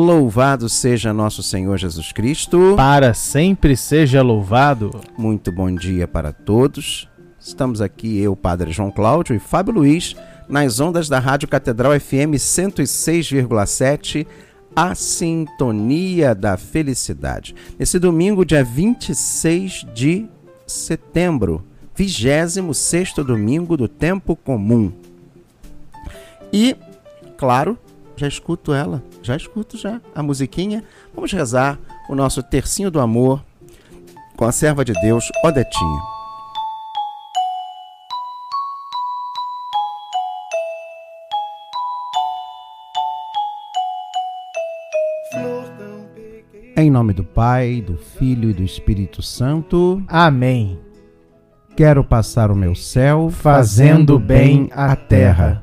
Louvado seja nosso Senhor Jesus Cristo. Para sempre seja louvado. Muito bom dia para todos. Estamos aqui, eu, Padre João Cláudio e Fábio Luiz, nas ondas da Rádio Catedral FM 106,7, a sintonia da felicidade. Nesse domingo, dia 26 de setembro, 26 domingo do tempo comum. E, claro, já escuto ela, já escuto já a musiquinha. Vamos rezar o nosso tercinho do amor com a serva de Deus, Odetinha. Em nome do Pai, do Filho e do Espírito Santo. Amém. Quero passar o meu céu Fazendo bem à terra.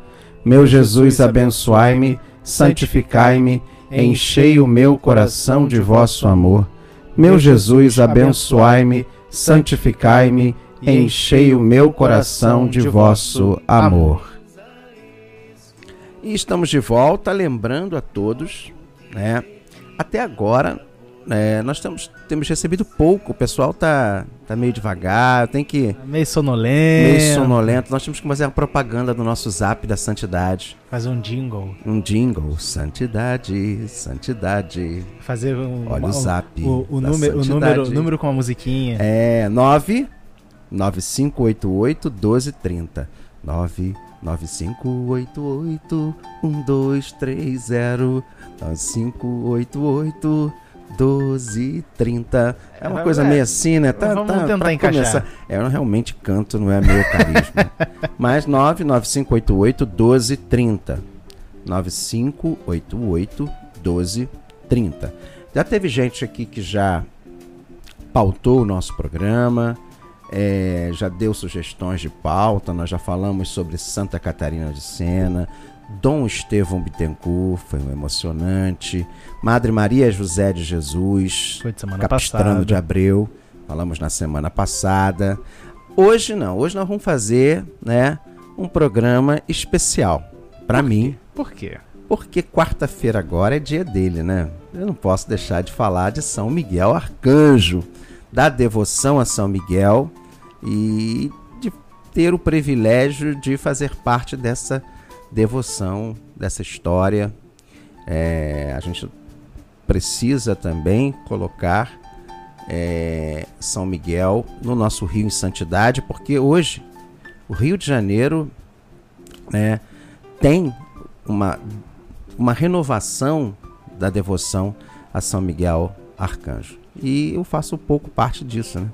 Meu Jesus, abençoai-me, santificai-me, enchei o meu coração de vosso amor. Meu Jesus, abençoai-me, santificai-me, enchei o meu coração de vosso amor. E estamos de volta, lembrando a todos, né? Até agora é, nós temos, temos recebido pouco, o pessoal tá, tá meio devagar, tem que. Meio sonolento. meio sonolento. Nós temos que fazer a propaganda do nosso zap da santidade. Fazer um jingle. Um jingle. Santidade, santidade. Fazer um. Olha o zap O, o número, o número, número com a musiquinha. É 9 9588 1230. 9 9588 1230 9588 1230. É uma É, coisa é. meio assim, né? Tá, Vamos tá, tentar encaixar. começar. É, eu realmente canto, não é meu carisma. Mas 99588 1230. 9588 1230. Já teve gente aqui que já pautou o nosso programa, é, já deu sugestões de pauta, nós já falamos sobre Santa Catarina de Sena, Dom Estevão Bittencourt, foi um emocionante, Madre Maria José de Jesus, Foi de semana Capistrano passada. de Abreu, falamos na semana passada. Hoje não, hoje nós vamos fazer, né, um programa especial para mim, Por quê? porque quarta-feira agora é dia dele, né? Eu não posso deixar de falar de São Miguel Arcanjo, da devoção a São Miguel e de ter o privilégio de fazer parte dessa devoção, dessa história. É, a gente precisa também colocar é, São Miguel no nosso Rio em Santidade, porque hoje o Rio de Janeiro né, tem uma, uma renovação da devoção a São Miguel Arcanjo. E eu faço um pouco parte disso, né?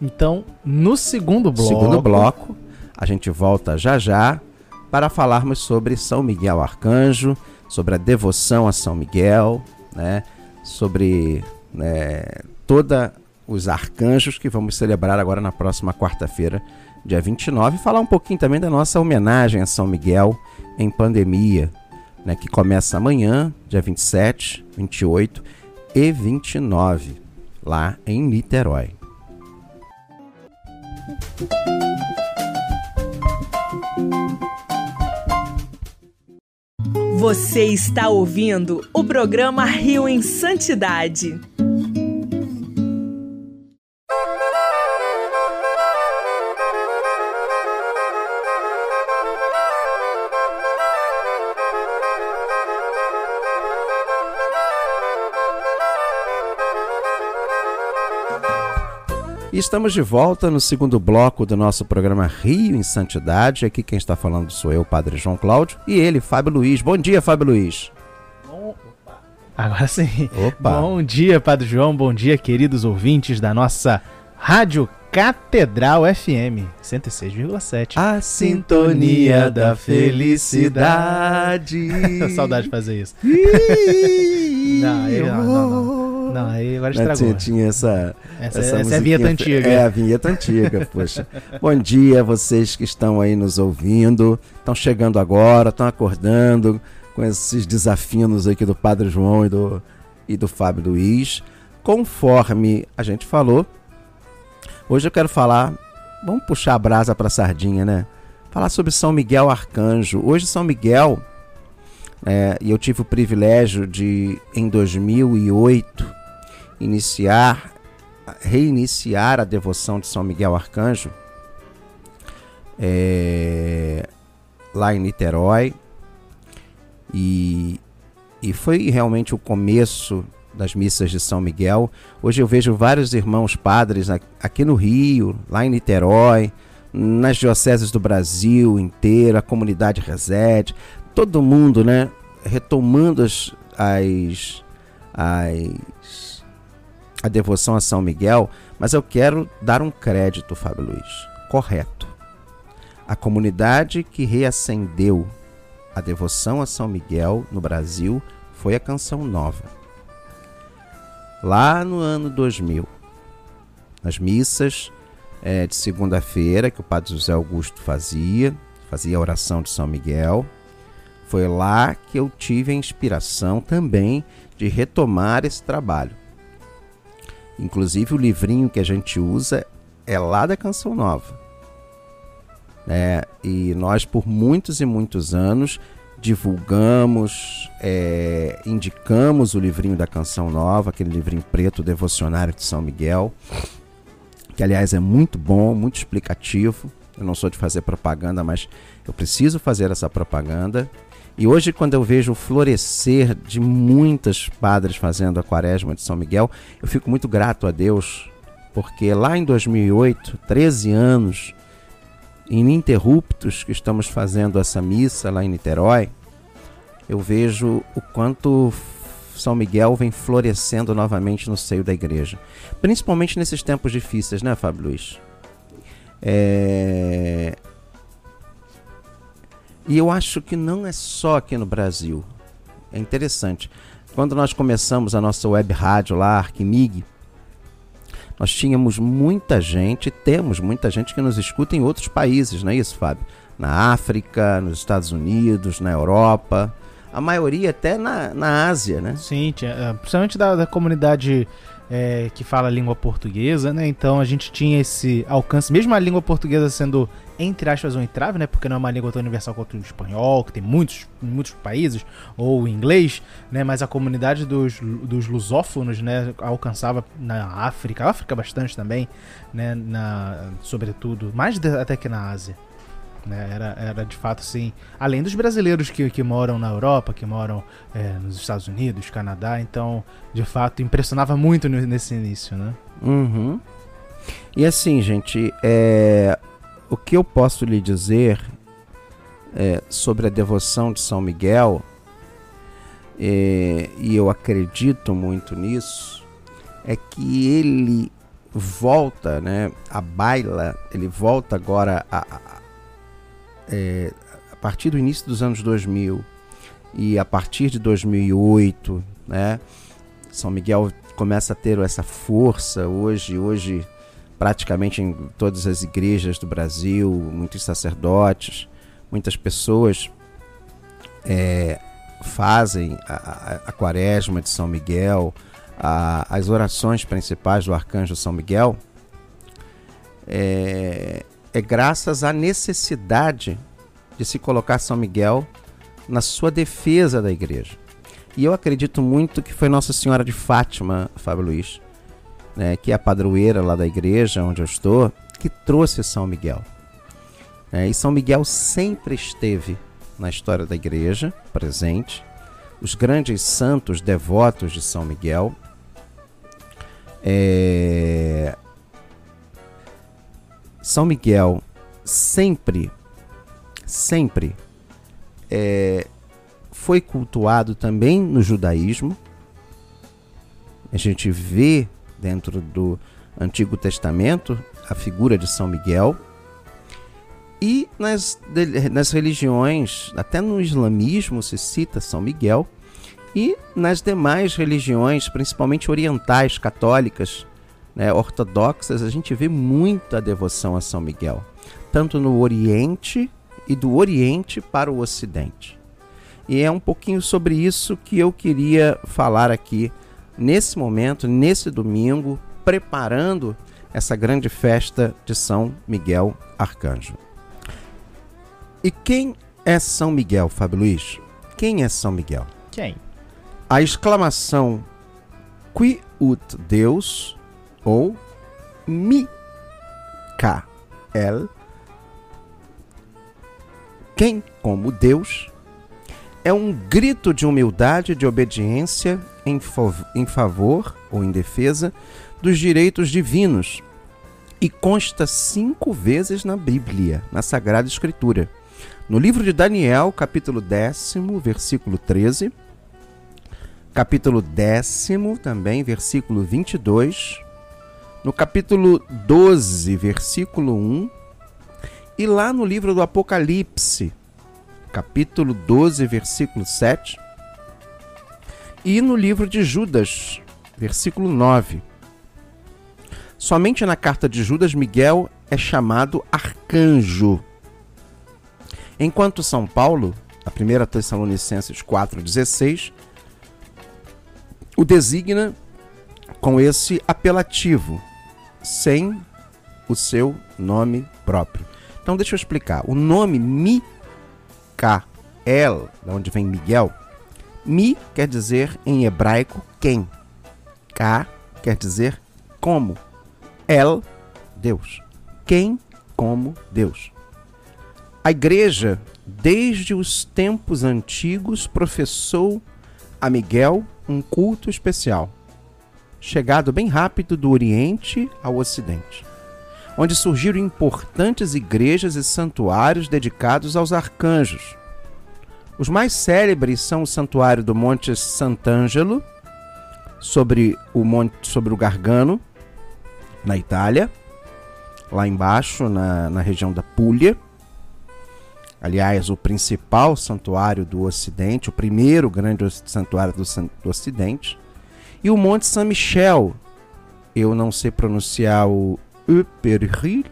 Então, no segundo bloco. Segundo bloco, a gente volta já já para falarmos sobre São Miguel Arcanjo, sobre a devoção a São Miguel, né? Sobre né, toda os arcanjos que vamos celebrar agora na próxima quarta-feira, dia 29, e falar um pouquinho também da nossa homenagem a São Miguel em pandemia, né, que começa amanhã, dia 27, 28 e 29, lá em Niterói. Você está ouvindo o programa Rio em Santidade. Estamos de volta no segundo bloco do nosso programa Rio em Santidade. Aqui quem está falando sou eu, Padre João Cláudio, e ele, Fábio Luiz. Bom dia, Fábio Luiz. Agora sim. Opa. Bom dia, Padre João. Bom dia, queridos ouvintes da nossa Rádio Catedral FM 106,7. A sintonia da felicidade. Saudade de fazer isso. não, aí, não, não, não. Não, aí agora estragou. Tinha, tinha essa, essa, essa, essa é a vinheta antiga. É a vinheta antiga, poxa. Bom dia, vocês que estão aí nos ouvindo, estão chegando agora, estão acordando com esses desafios aqui do Padre João e do, e do Fábio Luiz. Conforme a gente falou, hoje eu quero falar, vamos puxar a brasa para a sardinha, né? Falar sobre São Miguel Arcanjo. Hoje São Miguel, é, e eu tive o privilégio de, em 2008, iniciar, reiniciar a devoção de São Miguel Arcanjo é, lá em Niterói. E, e foi realmente o começo das missas de São Miguel. Hoje eu vejo vários irmãos padres aqui no Rio, lá em Niterói, nas dioceses do Brasil inteiro, a comunidade Resede, todo mundo, né, retomando as, as, as a devoção a São Miguel, mas eu quero dar um crédito, Fábio Luiz, correto. A comunidade que reacendeu a devoção a São Miguel no Brasil foi a Canção Nova. Lá no ano 2000, nas missas é, de segunda-feira que o Padre José Augusto fazia, fazia a oração de São Miguel, foi lá que eu tive a inspiração também de retomar esse trabalho. Inclusive o livrinho que a gente usa é lá da Canção Nova. É, e nós, por muitos e muitos anos, divulgamos, é, indicamos o livrinho da Canção Nova, aquele livrinho preto devocionário de São Miguel, que aliás é muito bom, muito explicativo. Eu não sou de fazer propaganda, mas eu preciso fazer essa propaganda. E hoje, quando eu vejo o florescer de muitas padres fazendo a quaresma de São Miguel, eu fico muito grato a Deus, porque lá em 2008, 13 anos ininterruptos que estamos fazendo essa missa lá em Niterói, eu vejo o quanto São Miguel vem florescendo novamente no seio da igreja. Principalmente nesses tempos difíceis, né, Fábio Luiz? É... E eu acho que não é só aqui no Brasil. É interessante. Quando nós começamos a nossa web rádio lá, Arquimig, nós tínhamos muita gente, temos muita gente que nos escuta em outros países, não é isso, Fábio? Na África, nos Estados Unidos, na Europa, a maioria até na, na Ásia, né? Sim, eh, principalmente da, da comunidade é, que fala a língua portuguesa, né? Então a gente tinha esse alcance, mesmo a língua portuguesa sendo, entre aspas, um entrave, né? Porque não é uma língua tão universal quanto o espanhol, que tem muitos, muitos países, ou o inglês, né? Mas a comunidade dos, dos lusófonos, né? Alcançava na África, África bastante também, né? Na, sobretudo, mais até que na Ásia. Né? Era, era de fato assim, além dos brasileiros que, que moram na Europa, que moram é, nos Estados Unidos, Canadá, então de fato impressionava muito nesse início, né? Uhum. E assim, gente, é, o que eu posso lhe dizer é, sobre a devoção de São Miguel, é, e eu acredito muito nisso, é que ele volta, né, a baila, ele volta agora a, é, a partir do início dos anos 2000 e a partir de 2008, né, São Miguel começa a ter essa força hoje, hoje praticamente em todas as igrejas do Brasil, muitos sacerdotes, muitas pessoas é, fazem a, a, a, quaresma de São Miguel, a, as orações principais do arcanjo São Miguel, é, é graças à necessidade de se colocar São Miguel na sua defesa da igreja. E eu acredito muito que foi Nossa Senhora de Fátima, Fábio Luiz, né, que é a padroeira lá da igreja onde eu estou, que trouxe São Miguel. É, e São Miguel sempre esteve na história da igreja, presente. Os grandes santos devotos de São Miguel. É... São Miguel sempre, sempre é... foi cultuado também no judaísmo. A gente vê dentro do Antigo Testamento a figura de São Miguel e nas, nas religiões, até no islamismo se cita São Miguel, e nas demais religiões, principalmente orientais, católicas, né, ortodoxas, a gente vê muita devoção a São Miguel, tanto no Oriente e do Oriente para o Ocidente. E é um pouquinho sobre isso que eu queria falar aqui nesse momento, nesse domingo, preparando essa grande festa de São Miguel Arcanjo. E quem é São Miguel, Fábio Luiz? Quem é São Miguel? Quem? A exclamação Qui ut Deus ou Mi El Quem como Deus é um grito de humildade e de obediência em, em favor ou em defesa dos direitos divinos e consta cinco vezes na Bíblia, na Sagrada Escritura. No livro de Daniel, capítulo décimo, versículo 13, capítulo décimo também, versículo 22, no capítulo 12, versículo 1, e lá no livro do Apocalipse, capítulo 12, versículo 7, e no livro de Judas, versículo 9. Somente na carta de Judas, Miguel é chamado arcanjo Enquanto São Paulo, a 1 Tessalonicenses 4,16, o designa com esse apelativo, sem o seu nome próprio. Então deixa eu explicar. O nome Mikael, da onde vem Miguel, Mi quer dizer em hebraico quem. Ka quer dizer como. El, Deus. Quem como Deus. A igreja, desde os tempos antigos, professou a Miguel um culto especial, chegado bem rápido do Oriente ao Ocidente, onde surgiram importantes igrejas e santuários dedicados aos arcanjos. Os mais célebres são o santuário do Monte Sant'Angelo, sobre o monte sobre o Gargano, na Itália, lá embaixo na, na região da Puglia aliás, o principal santuário do Ocidente, o primeiro grande santuário do, do Ocidente, e o Monte Saint Michel. Eu não sei pronunciar o Uperril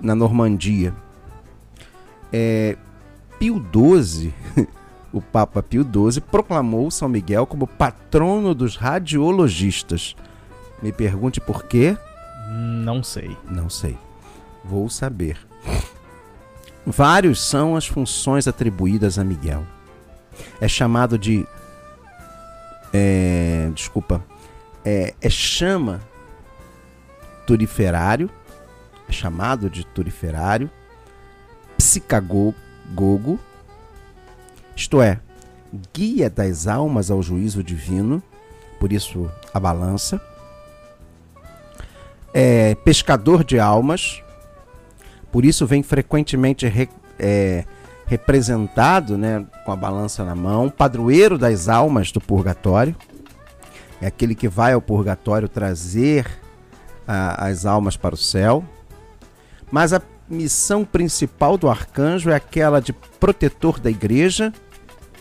na Normandia. É, Pio XII, o Papa Pio XII, proclamou São Miguel como patrono dos radiologistas. Me pergunte por quê? Não sei. Não sei. Vou saber. Vários são as funções atribuídas a Miguel. É chamado de. É, desculpa. É, é chama turiferário. É chamado de turiferário. psicagogo, isto é, guia das almas ao juízo divino, por isso a balança. É pescador de almas, por isso vem frequentemente re, é, representado né, com a balança na mão, padroeiro das almas do purgatório, é aquele que vai ao purgatório trazer a, as almas para o céu. Mas a missão principal do arcanjo é aquela de protetor da igreja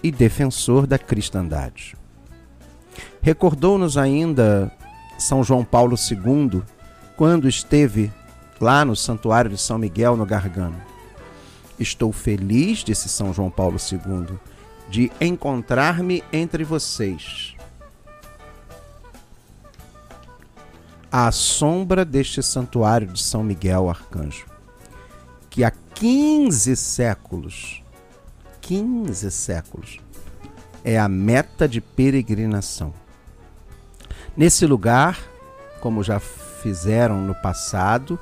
e defensor da cristandade. Recordou-nos ainda São João Paulo II quando esteve lá no Santuário de São Miguel, no Gargano. Estou feliz, disse São João Paulo II, de encontrar-me entre vocês. À sombra deste santuário de São Miguel Arcanjo, que há 15 séculos, 15 séculos, é a meta de peregrinação. Nesse lugar, como já fizeram no passado,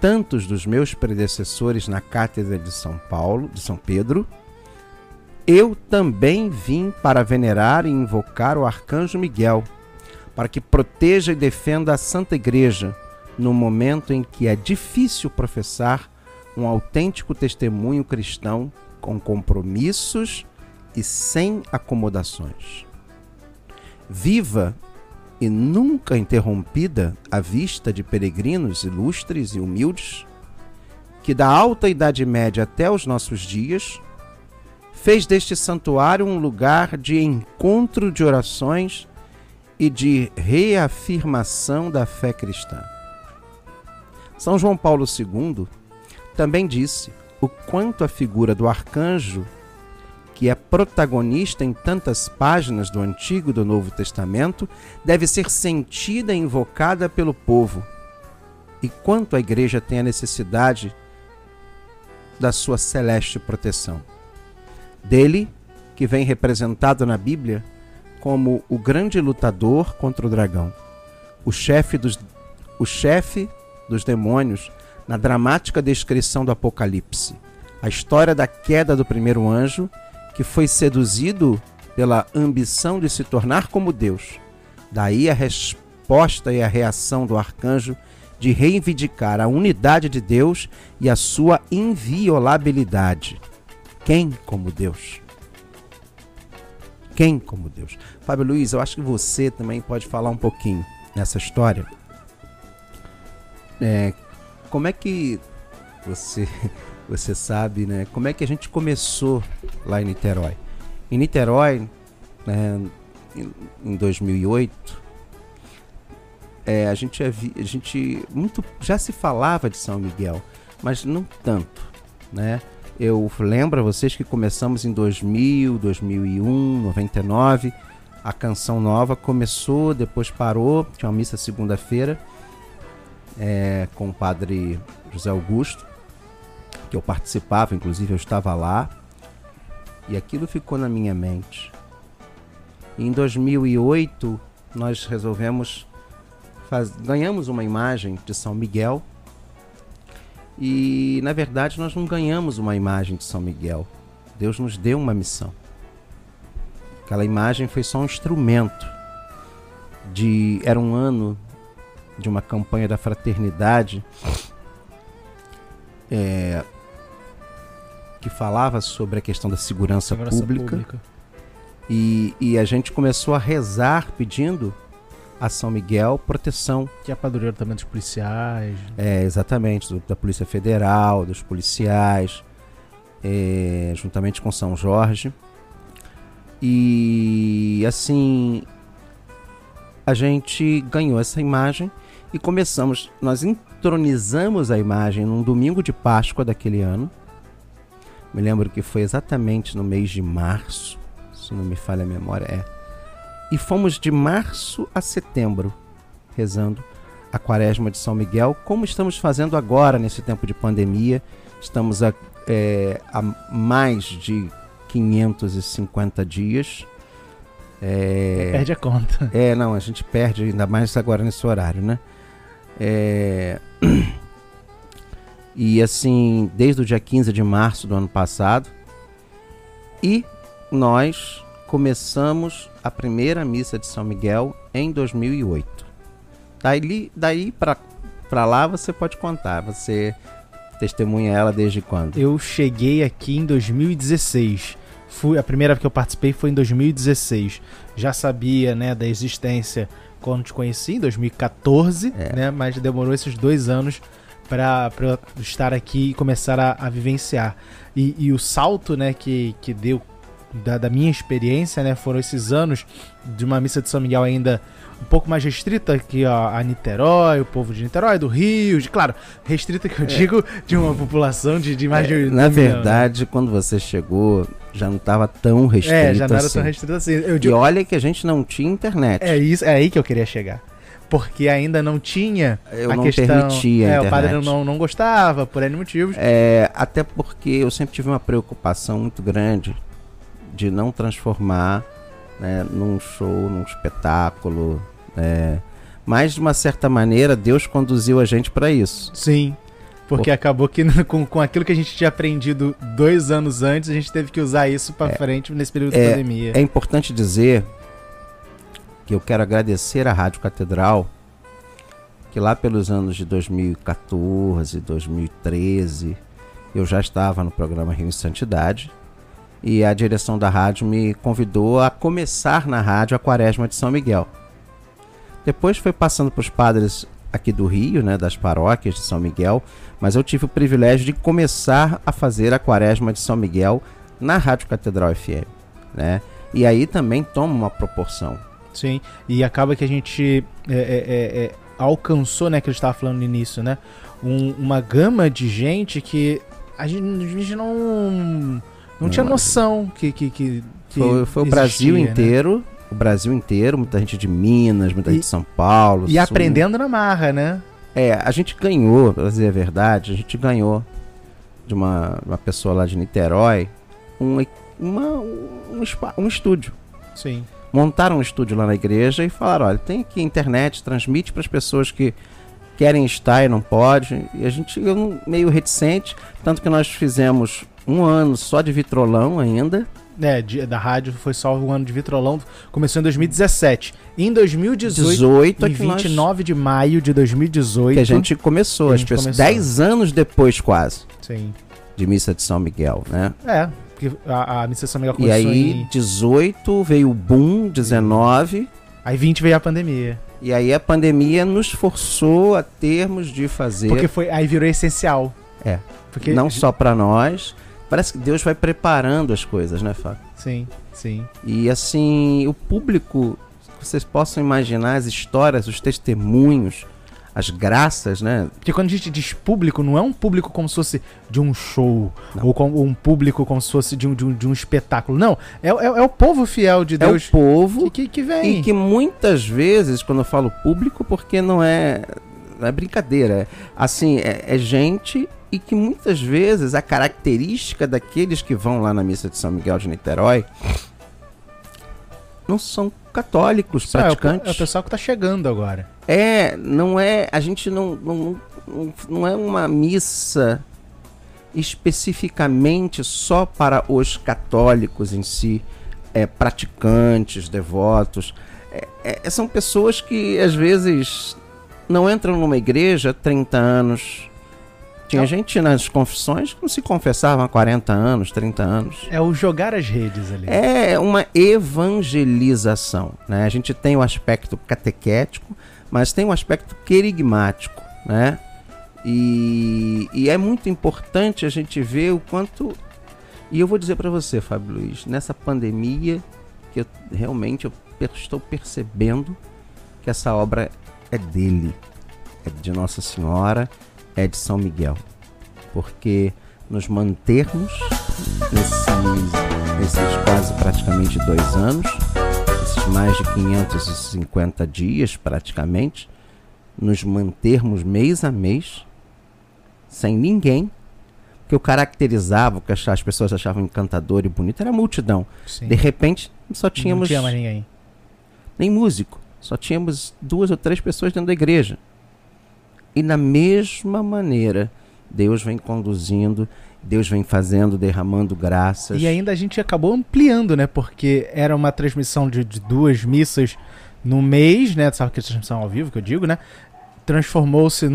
tantos dos meus predecessores na cátedra de São Paulo, de São Pedro, eu também vim para venerar e invocar o arcanjo Miguel, para que proteja e defenda a Santa Igreja no momento em que é difícil professar um autêntico testemunho cristão com compromissos e sem acomodações. Viva e nunca interrompida a vista de peregrinos ilustres e humildes, que da alta Idade Média até os nossos dias, fez deste santuário um lugar de encontro de orações e de reafirmação da fé cristã. São João Paulo II também disse o quanto a figura do arcanjo que é protagonista em tantas páginas do Antigo e do Novo Testamento, deve ser sentida e invocada pelo povo. E quanto a igreja tem a necessidade da sua celeste proteção. Dele, que vem representado na Bíblia como o grande lutador contra o dragão, o chefe dos, o chefe dos demônios na dramática descrição do Apocalipse, a história da queda do primeiro anjo que foi seduzido pela ambição de se tornar como Deus. Daí a resposta e a reação do arcanjo de reivindicar a unidade de Deus e a sua inviolabilidade. Quem como Deus? Quem como Deus? Fábio Luiz, eu acho que você também pode falar um pouquinho nessa história. É, como é que você você sabe, né? Como é que a gente começou lá em Niterói? Em Niterói, né, em 2008, é, a gente a gente muito já se falava de São Miguel, mas não tanto, né? Eu lembro a vocês que começamos em 2000, 2001, 99. A canção nova começou, depois parou. Tinha uma missa segunda-feira é, com o padre José Augusto que eu participava, inclusive eu estava lá, e aquilo ficou na minha mente. E em 2008 nós resolvemos faz... ganhamos uma imagem de São Miguel e na verdade nós não ganhamos uma imagem de São Miguel. Deus nos deu uma missão. Aquela imagem foi só um instrumento de era um ano de uma campanha da fraternidade é, que falava sobre a questão da segurança, segurança pública. pública. E, e a gente começou a rezar pedindo a São Miguel proteção. Que é padroeiro também dos policiais. É, exatamente, do, da Polícia Federal, dos policiais, é, juntamente com São Jorge. E assim, a gente ganhou essa imagem e começamos, nós entronizamos a imagem num domingo de Páscoa daquele ano. Me lembro que foi exatamente no mês de março, se não me falha a memória, é. E fomos de março a setembro rezando a quaresma de São Miguel, como estamos fazendo agora nesse tempo de pandemia. Estamos a, é, a mais de 550 dias. É, perde a conta. É, não, a gente perde ainda mais agora nesse horário, né? É, E assim, desde o dia 15 de março do ano passado. E nós começamos a primeira missa de São Miguel em 2008. Daí, daí para lá você pode contar. Você testemunha ela desde quando? Eu cheguei aqui em 2016. Fui, a primeira que eu participei foi em 2016. Já sabia né, da existência quando te conheci, em 2014, é. né, mas demorou esses dois anos para estar aqui e começar a, a vivenciar. E, e, o salto né, que, que deu da, da, minha experiência né, foram esses anos de uma missa de São Miguel ainda um pouco mais restrita que a, a Niterói, o povo de Niterói, do Rio, de, claro, restrita que eu é. digo de uma população de, de mais é, de. Na verdade, quando você chegou, já não estava tão restrita. É, já não era assim. tão restrita assim. Eu digo, e olha que a gente não tinha internet. É isso, é aí que eu queria chegar porque ainda não tinha eu a não questão. Permitia é, o padre não, não gostava, por N motivos. É, até porque eu sempre tive uma preocupação muito grande de não transformar né, num show, num espetáculo. É, mas de uma certa maneira Deus conduziu a gente para isso. Sim. Porque Por... acabou que com, com aquilo que a gente tinha aprendido dois anos antes, a gente teve que usar isso para é, frente nesse período é, de pandemia. É importante dizer que eu quero agradecer à Rádio Catedral, que lá pelos anos de 2014, 2013, eu já estava no programa Rio em Santidade e a direção da rádio me convidou a começar na rádio a Quaresma de São Miguel. Depois foi passando para os padres aqui do Rio, né, das paróquias de São Miguel, mas eu tive o privilégio de começar a fazer a Quaresma de São Miguel na Rádio Catedral FM, né? E aí também toma uma proporção. Sim, e acaba que a gente é, é, é, é alcançou, né, que a gente estava falando no início, né? Um, uma gama de gente que a gente, a gente não, não, não tinha noção que. que, que, que foi, foi existia, o Brasil né? inteiro. O Brasil inteiro, muita gente de Minas, muita e, gente de São Paulo. E Sul. aprendendo na marra, né? É, a gente ganhou, pra dizer a verdade, a gente ganhou de uma, uma pessoa lá de Niterói um, uma, um, um estúdio. Sim montaram um estúdio lá na igreja e falaram: olha, tem aqui internet, transmite para as pessoas que querem estar e não pode. E a gente eu, meio reticente, tanto que nós fizemos um ano só de vitrolão ainda. É, de, da rádio foi só um ano de vitrolão, começou em 2017. Em 2018, 18 em 29 nós... de maio de 2018, que a gente começou, a gente as pessoas, 10 anos depois quase. Sim. De missa de São Miguel, né? É, porque a, a Missa Miguel começou E aí, em... 18 veio o boom, 19. Aí 20 veio a pandemia. E aí a pandemia nos forçou a termos de fazer. Porque foi aí virou essencial. É. Porque não só para nós. Parece que Deus vai preparando as coisas, né, Fábio? Sim, sim. E assim, o público, vocês possam imaginar as histórias, os testemunhos as graças, né? Porque quando a gente diz público, não é um público como se fosse de um show, não. ou com, um público como se fosse de um, de um, de um espetáculo. Não, é, é, é, o povo fiel de Deus. É o povo que, que, que, vem. E que muitas vezes, quando eu falo público, porque não é, não é brincadeira, é, assim, é, é gente e que muitas vezes a característica daqueles que vão lá na missa de São Miguel de Niterói não são católicos Isso praticantes. É o, é o pessoal que está chegando agora. É, não é. A gente não, não, não, não é uma missa especificamente só para os católicos em si, é, praticantes, devotos. É, é, são pessoas que às vezes não entram numa igreja há 30 anos, tinha gente nas confissões que não se confessava há 40 anos, 30 anos. É o jogar as redes ali. É uma evangelização. Né? A gente tem o aspecto catequético, mas tem o aspecto querigmático. Né? E, e é muito importante a gente ver o quanto. E eu vou dizer para você, Fábio Luiz, nessa pandemia, que eu, realmente eu estou percebendo que essa obra é dele, é de Nossa Senhora é de São Miguel. Porque nos mantermos nesses, nesses quase praticamente dois anos, esses mais de 550 dias praticamente, nos mantermos mês a mês, sem ninguém, que eu caracterizava, o que as pessoas achavam encantador e bonito, era a multidão. Sim. De repente, só tínhamos. Não tinha mais ninguém. Nem músico. Só tínhamos duas ou três pessoas dentro da igreja. E na mesma maneira Deus vem conduzindo, Deus vem fazendo, derramando graças. E ainda a gente acabou ampliando, né? Porque era uma transmissão de, de duas missas no mês, né? Sabe que é transmissão ao vivo que eu digo, né? Transformou-se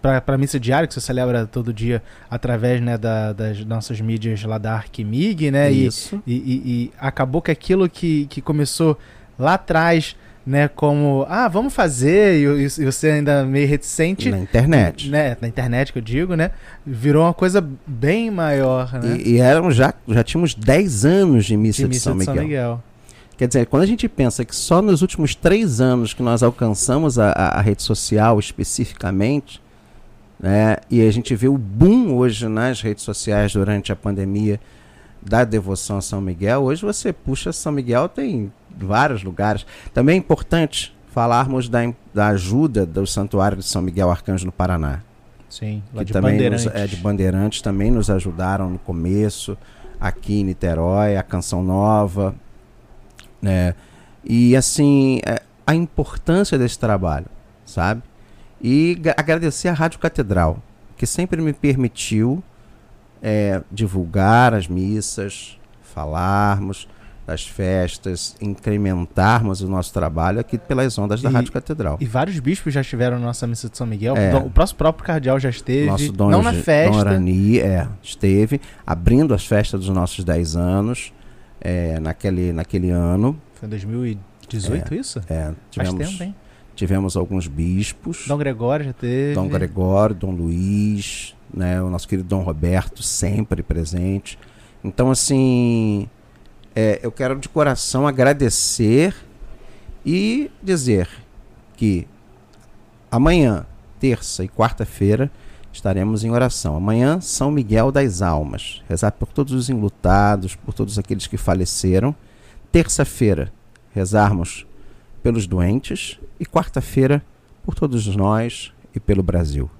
para a missa diária, que você celebra todo dia através né, da, das nossas mídias lá da Arquimig, né? Isso. E, e, e, e acabou que aquilo que, que começou lá atrás né, como, ah, vamos fazer, e, e você ainda meio reticente. Na internet. Né, na internet que eu digo, né, virou uma coisa bem maior, né. E, e eram já, já tínhamos 10 anos de missa de, de, missa São, de São Miguel. Miguel. Quer dizer, quando a gente pensa que só nos últimos três anos que nós alcançamos a, a, a rede social especificamente, né, e a gente vê o boom hoje nas redes sociais durante a pandemia da devoção a São Miguel, hoje você puxa São Miguel, tem vários lugares. Também é importante falarmos da, da ajuda do Santuário de São Miguel Arcanjo no Paraná. Sim, lá que de também Bandeirantes. Nos, é, de Bandeirantes também nos ajudaram no começo, aqui em Niterói, a Canção Nova, né? E assim, é, a importância desse trabalho, sabe? E agradecer à Rádio Catedral, que sempre me permitiu é, divulgar as missas, falarmos das festas, incrementarmos o nosso trabalho aqui pelas ondas da E- Rádio Catedral. E vários bispos já estiveram na nossa missa de São Miguel. É. O próximo próprio cardeal já esteve. Nosso Dom, não na festa. Dom Arani, é, esteve abrindo as festas dos nossos 10 anos é, naquele, naquele ano. Foi em 2018 isso? É, Faz tivemos, tempo, hein? Tivemos alguns bispos. Dom Gregório já teve. Dom Gregório, Dom Luiz, né, o nosso querido Dom Roberto, sempre presente. Então, assim, é, eu quero de coração agradecer e dizer que amanhã, terça e quarta-feira, estaremos em oração. Amanhã, São Miguel das Almas. Rezar por todos os enlutados, por todos aqueles que faleceram. Terça-feira, rezarmos pelos doentes. E quarta-feira, por todos nós e pelo Brasil.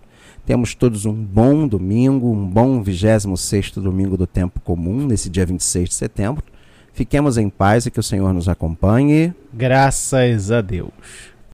Temos todos um bom domingo, um bom 26º domingo do tempo comum, nesse dia 26 de setembro. Fiquemos em paz e que o Senhor nos acompanhe. Graças a Deus.